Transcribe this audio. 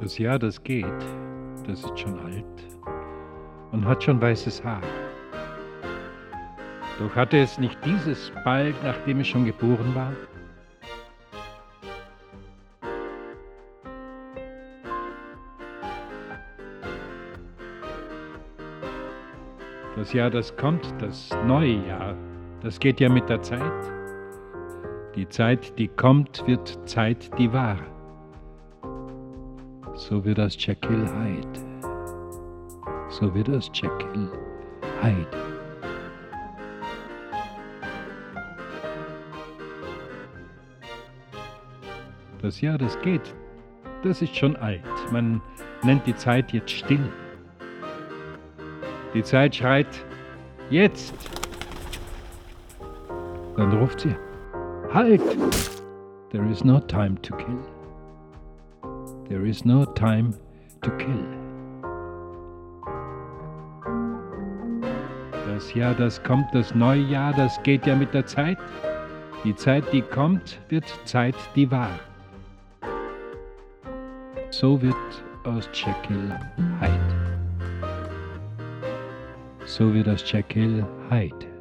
Das Jahr, das geht, das ist schon alt und hat schon weißes Haar. Doch hatte es nicht dieses bald, nachdem es schon geboren war? Das Jahr, das kommt, das neue Jahr, das geht ja mit der Zeit. Die Zeit, die kommt, wird Zeit, die war. So wird das Jekyll Hyde. So wird das Jekyll Hyde. Das Jahr, das geht, das ist schon alt. Man nennt die Zeit jetzt still. Die Zeit schreit, jetzt! Dann ruft sie, halt! There is no time to kill. There is no time to kill. Das Jahr, das kommt, das neue Jahr, das geht ja mit der Zeit. Die Zeit, die kommt, wird Zeit, die war. So wird aus Jekyll Hyde. So wird aus Jekyll Hyde.